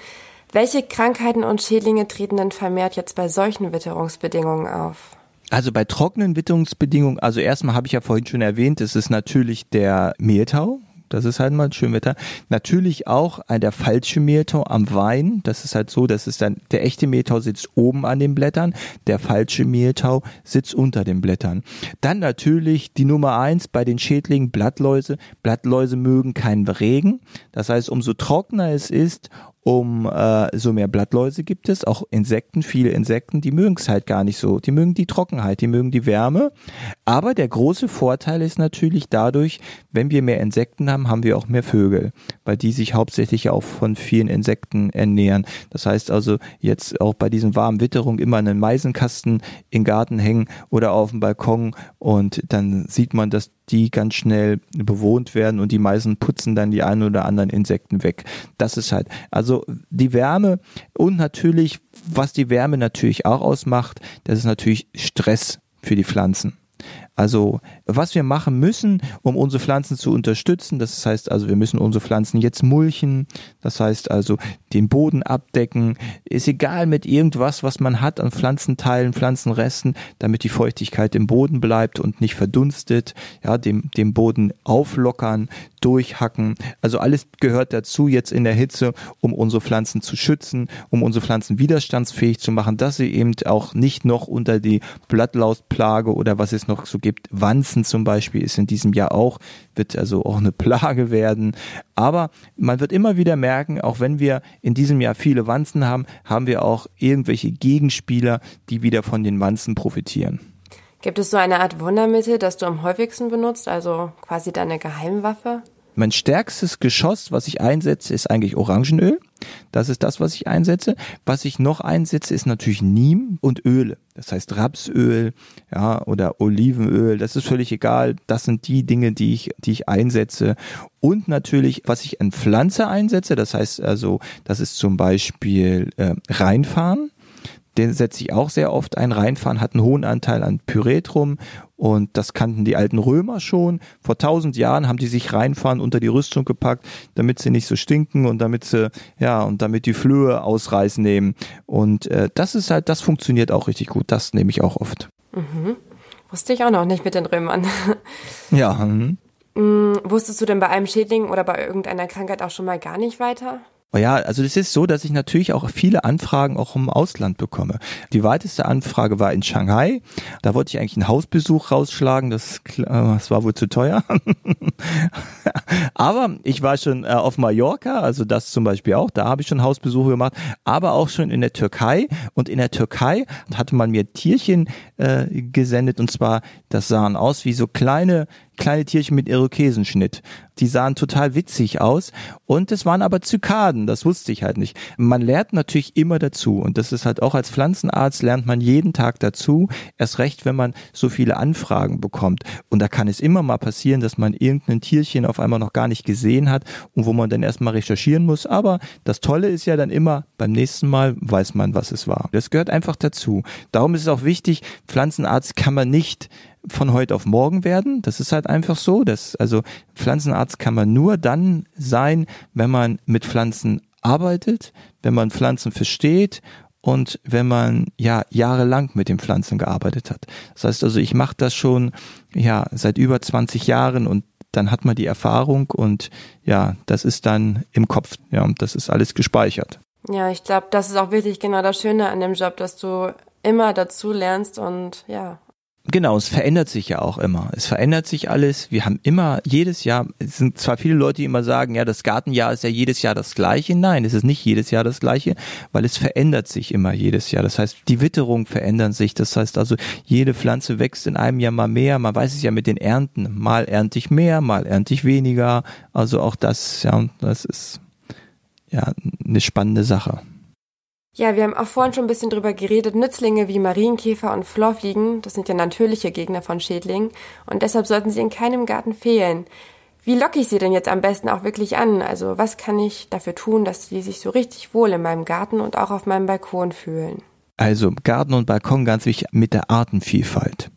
Welche Krankheiten und Schädlinge treten denn vermehrt jetzt bei solchen Witterungsbedingungen auf? Also bei trockenen Witterungsbedingungen, also erstmal habe ich ja vorhin schon erwähnt, es ist natürlich der Mehltau, das ist halt mal Schönwetter. Natürlich auch der falsche Mehltau am Wein. Das ist halt so, das ist dann, der echte Mehltau sitzt oben an den Blättern, der falsche Mehltau sitzt unter den Blättern. Dann natürlich die Nummer eins bei den Schädlingen Blattläuse. Blattläuse mögen keinen Regen. Das heißt, umso trockener es ist, um äh, so mehr Blattläuse gibt es, auch Insekten, viele Insekten, die mögen es halt gar nicht so. Die mögen die Trockenheit, die mögen die Wärme. Aber der große Vorteil ist natürlich dadurch, wenn wir mehr Insekten haben, haben wir auch mehr Vögel, weil die sich hauptsächlich auch von vielen Insekten ernähren. Das heißt also jetzt auch bei diesen warmen Witterungen immer einen Meisenkasten im Garten hängen oder auf dem Balkon und dann sieht man, dass die ganz schnell bewohnt werden und die Meisen putzen dann die einen oder anderen Insekten weg. Das ist halt, also die Wärme und natürlich, was die Wärme natürlich auch ausmacht, das ist natürlich Stress für die Pflanzen. Also was wir machen müssen, um unsere Pflanzen zu unterstützen, das heißt also, wir müssen unsere Pflanzen jetzt mulchen, das heißt also den Boden abdecken, ist egal mit irgendwas, was man hat an Pflanzenteilen, Pflanzenresten, damit die Feuchtigkeit im Boden bleibt und nicht verdunstet, ja, dem, dem Boden auflockern, durchhacken. Also alles gehört dazu jetzt in der Hitze, um unsere Pflanzen zu schützen, um unsere Pflanzen widerstandsfähig zu machen, dass sie eben auch nicht noch unter die Blattlausplage oder was es noch so gibt, Wanzen zum Beispiel ist in diesem Jahr auch, wird also auch eine Plage werden. Aber man wird immer wieder merken, auch wenn wir in diesem Jahr viele Wanzen haben, haben wir auch irgendwelche Gegenspieler, die wieder von den Wanzen profitieren. Gibt es so eine Art Wundermittel, das du am häufigsten benutzt, also quasi deine Geheimwaffe? Mein stärkstes Geschoss, was ich einsetze, ist eigentlich Orangenöl. Das ist das, was ich einsetze. Was ich noch einsetze, ist natürlich Niem und Öle. Das heißt Rapsöl, ja, oder Olivenöl. Das ist völlig egal. Das sind die Dinge, die ich, die ich einsetze. Und natürlich, was ich an Pflanze einsetze. Das heißt also, das ist zum Beispiel äh, Reinfahren den setze ich auch sehr oft ein. Reinfahren hat einen hohen Anteil an Pyretrum und das kannten die alten Römer schon. Vor tausend Jahren haben die sich Reinfahren unter die Rüstung gepackt, damit sie nicht so stinken und damit sie, ja, und damit die Flöhe ausreißen nehmen. Und äh, das ist halt, das funktioniert auch richtig gut. Das nehme ich auch oft. Mhm. Wusste ich auch noch nicht mit den Römern. ja. Hm. Mhm, wusstest du denn bei einem Schädling oder bei irgendeiner Krankheit auch schon mal gar nicht weiter? Oh ja, also das ist so, dass ich natürlich auch viele Anfragen auch im Ausland bekomme. Die weiteste Anfrage war in Shanghai. Da wollte ich eigentlich einen Hausbesuch rausschlagen. Das, äh, das war wohl zu teuer. Aber ich war schon äh, auf Mallorca, also das zum Beispiel auch. Da habe ich schon Hausbesuche gemacht. Aber auch schon in der Türkei. Und in der Türkei hatte man mir Tierchen äh, gesendet. Und zwar, das sahen aus wie so kleine kleine Tierchen mit Irokesenschnitt. Die sahen total witzig aus und es waren aber Zykaden, das wusste ich halt nicht. Man lernt natürlich immer dazu und das ist halt auch als Pflanzenarzt lernt man jeden Tag dazu, erst recht, wenn man so viele Anfragen bekommt. Und da kann es immer mal passieren, dass man irgendein Tierchen auf einmal noch gar nicht gesehen hat und wo man dann erstmal recherchieren muss. Aber das Tolle ist ja dann immer, beim nächsten Mal weiß man, was es war. Das gehört einfach dazu. Darum ist es auch wichtig, Pflanzenarzt kann man nicht von heute auf morgen werden. Das ist halt einfach so. dass also Pflanzenarzt kann man nur dann sein, wenn man mit Pflanzen arbeitet, wenn man Pflanzen versteht und wenn man ja jahrelang mit den Pflanzen gearbeitet hat. Das heißt also, ich mache das schon ja seit über 20 Jahren und dann hat man die Erfahrung und ja, das ist dann im Kopf. Ja, und das ist alles gespeichert. Ja, ich glaube, das ist auch wirklich genau das Schöne an dem Job, dass du immer dazu lernst und ja, Genau, es verändert sich ja auch immer. Es verändert sich alles. Wir haben immer, jedes Jahr, es sind zwar viele Leute, die immer sagen, ja, das Gartenjahr ist ja jedes Jahr das gleiche. Nein, es ist nicht jedes Jahr das gleiche, weil es verändert sich immer jedes Jahr. Das heißt, die Witterungen verändern sich. Das heißt also, jede Pflanze wächst in einem Jahr mal mehr. Man weiß es ja mit den Ernten. Mal ernte ich mehr, mal ernte ich weniger. Also auch das, ja, das ist ja eine spannende Sache. Ja, wir haben auch vorhin schon ein bisschen drüber geredet. Nützlinge wie Marienkäfer und Florfliegen, das sind ja natürliche Gegner von Schädlingen und deshalb sollten sie in keinem Garten fehlen. Wie locke ich sie denn jetzt am besten auch wirklich an? Also was kann ich dafür tun, dass sie sich so richtig wohl in meinem Garten und auch auf meinem Balkon fühlen? Also Garten und Balkon ganz wichtig mit der Artenvielfalt.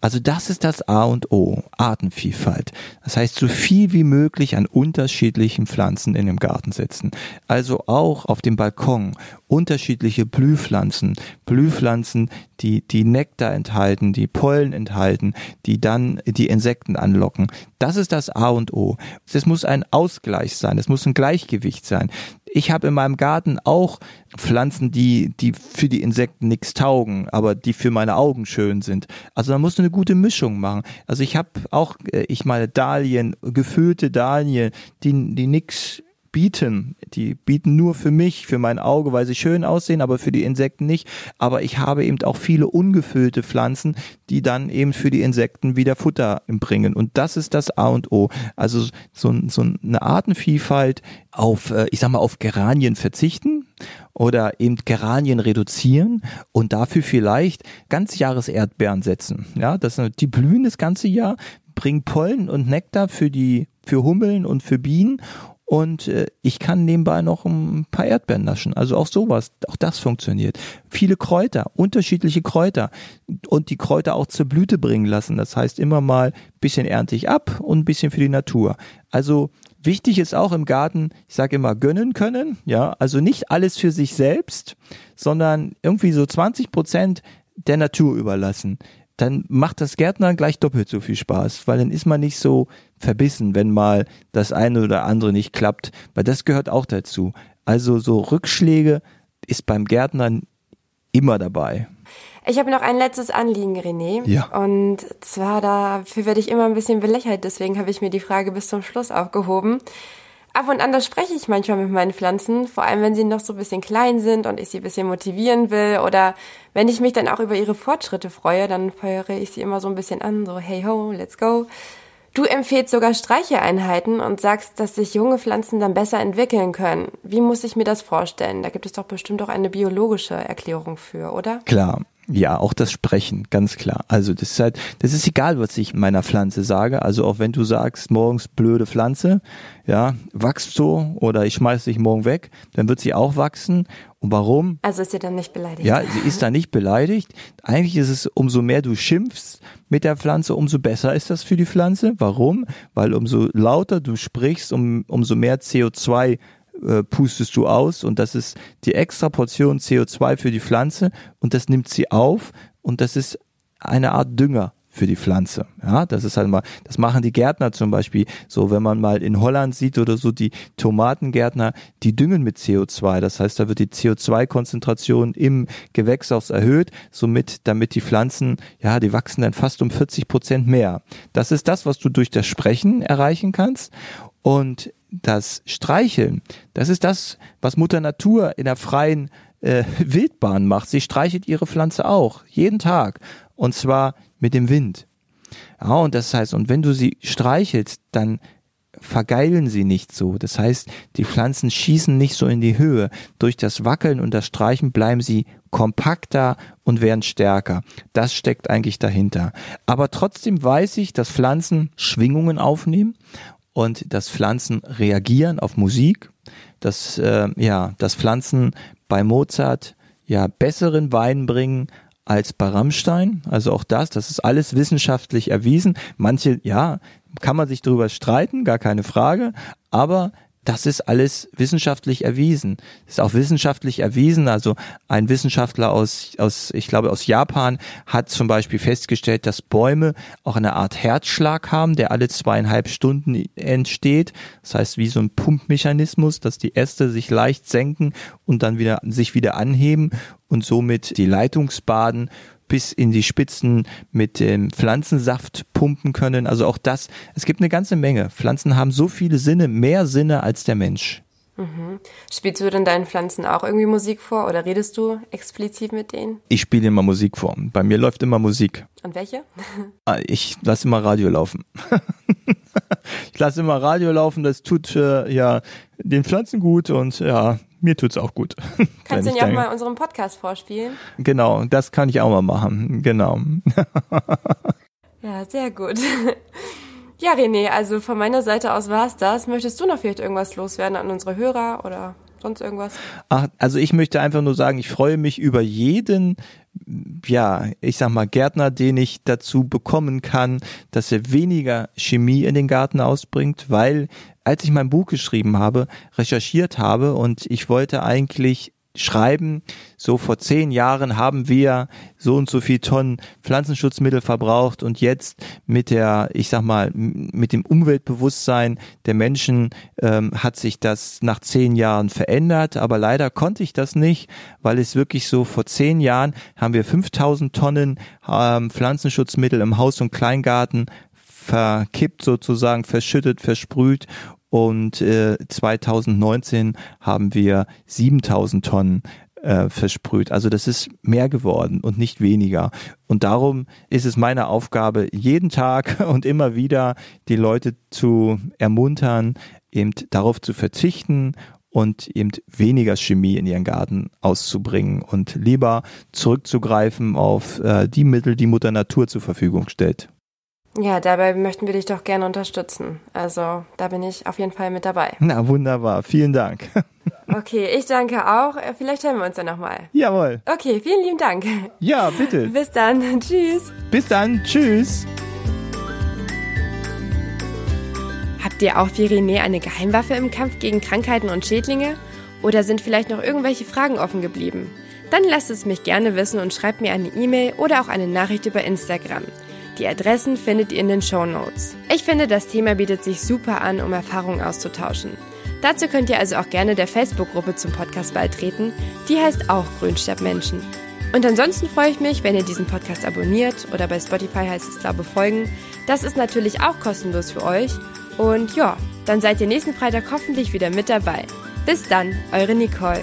Also das ist das A und O, Artenvielfalt. Das heißt, so viel wie möglich an unterschiedlichen Pflanzen in dem Garten setzen. Also auch auf dem Balkon unterschiedliche Blühpflanzen, Blühpflanzen, die, die Nektar enthalten, die Pollen enthalten, die dann die Insekten anlocken. Das ist das A und O. Es muss ein Ausgleich sein, es muss ein Gleichgewicht sein. Ich habe in meinem Garten auch Pflanzen, die, die für die Insekten nichts taugen, aber die für meine Augen schön sind. Also man muss eine gute Mischung machen. Also ich habe auch, äh, ich meine, Dahlien, gefüllte Dahlien, die, die nix bieten. Die bieten nur für mich, für mein Auge, weil sie schön aussehen, aber für die Insekten nicht. Aber ich habe eben auch viele ungefüllte Pflanzen, die dann eben für die Insekten wieder Futter bringen. Und das ist das A und O. Also so, so eine Artenvielfalt auf, äh, ich sag mal, auf Geranien verzichten oder eben Geranien reduzieren und dafür vielleicht ganzjahreserdbeeren setzen. Ja, das, die blühen das ganze Jahr, bringen Pollen und Nektar für die für Hummeln und für Bienen und äh, ich kann nebenbei noch ein paar Erdbeeren naschen. Also auch sowas, auch das funktioniert. Viele Kräuter, unterschiedliche Kräuter und die Kräuter auch zur Blüte bringen lassen. Das heißt immer mal bisschen ernte ich ab und ein bisschen für die Natur. Also wichtig ist auch im Garten, ich sage immer gönnen können, ja, also nicht alles für sich selbst, sondern irgendwie so 20 Prozent der Natur überlassen dann macht das Gärtner gleich doppelt so viel Spaß, weil dann ist man nicht so verbissen, wenn mal das eine oder andere nicht klappt, weil das gehört auch dazu. Also so Rückschläge ist beim Gärtner immer dabei. Ich habe noch ein letztes Anliegen, René. Ja. Und zwar dafür werde ich immer ein bisschen belächelt, deswegen habe ich mir die Frage bis zum Schluss aufgehoben. Ab und an, da spreche ich manchmal mit meinen Pflanzen, vor allem wenn sie noch so ein bisschen klein sind und ich sie ein bisschen motivieren will oder wenn ich mich dann auch über ihre Fortschritte freue, dann feuere ich sie immer so ein bisschen an, so hey ho, let's go. Du empfehlst sogar Streicheeinheiten und sagst, dass sich junge Pflanzen dann besser entwickeln können. Wie muss ich mir das vorstellen? Da gibt es doch bestimmt auch eine biologische Erklärung für, oder? Klar. Ja, auch das Sprechen, ganz klar. Also das ist halt, das ist egal, was ich meiner Pflanze sage. Also auch wenn du sagst, morgens blöde Pflanze, ja, wachst so oder ich schmeiß dich morgen weg, dann wird sie auch wachsen. Und warum? Also ist sie dann nicht beleidigt? Ja, sie ist da nicht beleidigt. Eigentlich ist es, umso mehr du schimpfst mit der Pflanze, umso besser ist das für die Pflanze. Warum? Weil umso lauter du sprichst, um, umso mehr CO2 äh, pustest du aus und das ist die extra Portion CO2 für die Pflanze und das nimmt sie auf und das ist eine Art Dünger für die Pflanze. Ja, das ist halt mal, das machen die Gärtner zum Beispiel so, wenn man mal in Holland sieht oder so, die Tomatengärtner, die düngen mit CO2. Das heißt, da wird die CO2-Konzentration im Gewächshaus erhöht, somit, damit die Pflanzen, ja, die wachsen dann fast um 40 Prozent mehr. Das ist das, was du durch das Sprechen erreichen kannst. Und das Streicheln, das ist das, was Mutter Natur in der freien äh, Wildbahn macht. Sie streichelt ihre Pflanze auch, jeden Tag. Und zwar mit dem Wind. Ja, und das heißt, und wenn du sie streichelst, dann vergeilen sie nicht so. Das heißt, die Pflanzen schießen nicht so in die Höhe. Durch das Wackeln und das Streichen bleiben sie kompakter und werden stärker. Das steckt eigentlich dahinter. Aber trotzdem weiß ich, dass Pflanzen Schwingungen aufnehmen und dass Pflanzen reagieren auf Musik, dass äh, ja, dass Pflanzen bei Mozart ja besseren Wein bringen als bei Rammstein. Also auch das, das ist alles wissenschaftlich erwiesen. Manche, ja, kann man sich darüber streiten, gar keine Frage, aber das ist alles wissenschaftlich erwiesen. Das ist auch wissenschaftlich erwiesen. Also ein Wissenschaftler aus, aus, ich glaube, aus Japan hat zum Beispiel festgestellt, dass Bäume auch eine Art Herzschlag haben, der alle zweieinhalb Stunden entsteht. Das heißt, wie so ein Pumpmechanismus, dass die Äste sich leicht senken und dann wieder, sich wieder anheben und somit die Leitungsbaden bis in die Spitzen mit dem Pflanzensaft pumpen können. Also auch das, es gibt eine ganze Menge. Pflanzen haben so viele Sinne, mehr Sinne als der Mensch. Mhm. Spielst du denn deinen Pflanzen auch irgendwie Musik vor oder redest du explizit mit denen? Ich spiele immer Musik vor. Bei mir läuft immer Musik. Und welche? Ah, ich lasse immer Radio laufen. ich lasse immer Radio laufen, das tut äh, ja den Pflanzen gut und ja, mir tut's auch gut. Kannst du ja auch mal unseren Podcast vorspielen? Genau, das kann ich auch mal machen. Genau. ja, sehr gut. Ja, René, also von meiner Seite aus war's das. Möchtest du noch vielleicht irgendwas loswerden an unsere Hörer oder sonst irgendwas? Ach, also ich möchte einfach nur sagen, ich freue mich über jeden, ja, ich sag mal, Gärtner, den ich dazu bekommen kann, dass er weniger Chemie in den Garten ausbringt, weil als ich mein Buch geschrieben habe, recherchiert habe und ich wollte eigentlich schreiben, so vor zehn Jahren haben wir so und so viel Tonnen Pflanzenschutzmittel verbraucht und jetzt mit der, ich sag mal, mit dem Umweltbewusstsein der Menschen ähm, hat sich das nach zehn Jahren verändert, aber leider konnte ich das nicht, weil es wirklich so vor zehn Jahren haben wir 5000 Tonnen ähm, Pflanzenschutzmittel im Haus- und Kleingarten verkippt sozusagen, verschüttet, versprüht und äh, 2019 haben wir 7000 Tonnen äh, versprüht. Also das ist mehr geworden und nicht weniger. Und darum ist es meine Aufgabe, jeden Tag und immer wieder die Leute zu ermuntern, eben darauf zu verzichten und eben weniger Chemie in ihren Garten auszubringen und lieber zurückzugreifen auf äh, die Mittel, die Mutter Natur zur Verfügung stellt. Ja, dabei möchten wir dich doch gerne unterstützen. Also da bin ich auf jeden Fall mit dabei. Na wunderbar, vielen Dank. Okay, ich danke auch. Vielleicht hören wir uns dann nochmal. Jawohl. Okay, vielen lieben Dank. Ja, bitte. Bis dann. Tschüss. Bis dann. Tschüss. Habt ihr auch wie René eine Geheimwaffe im Kampf gegen Krankheiten und Schädlinge? Oder sind vielleicht noch irgendwelche Fragen offen geblieben? Dann lasst es mich gerne wissen und schreibt mir eine E-Mail oder auch eine Nachricht über Instagram. Die Adressen findet ihr in den Show Notes. Ich finde, das Thema bietet sich super an, um Erfahrungen auszutauschen. Dazu könnt ihr also auch gerne der Facebook-Gruppe zum Podcast beitreten. Die heißt auch Grünstadtmenschen. Und ansonsten freue ich mich, wenn ihr diesen Podcast abonniert oder bei Spotify heißt es glaube folgen. Das ist natürlich auch kostenlos für euch. Und ja, dann seid ihr nächsten Freitag hoffentlich wieder mit dabei. Bis dann, eure Nicole.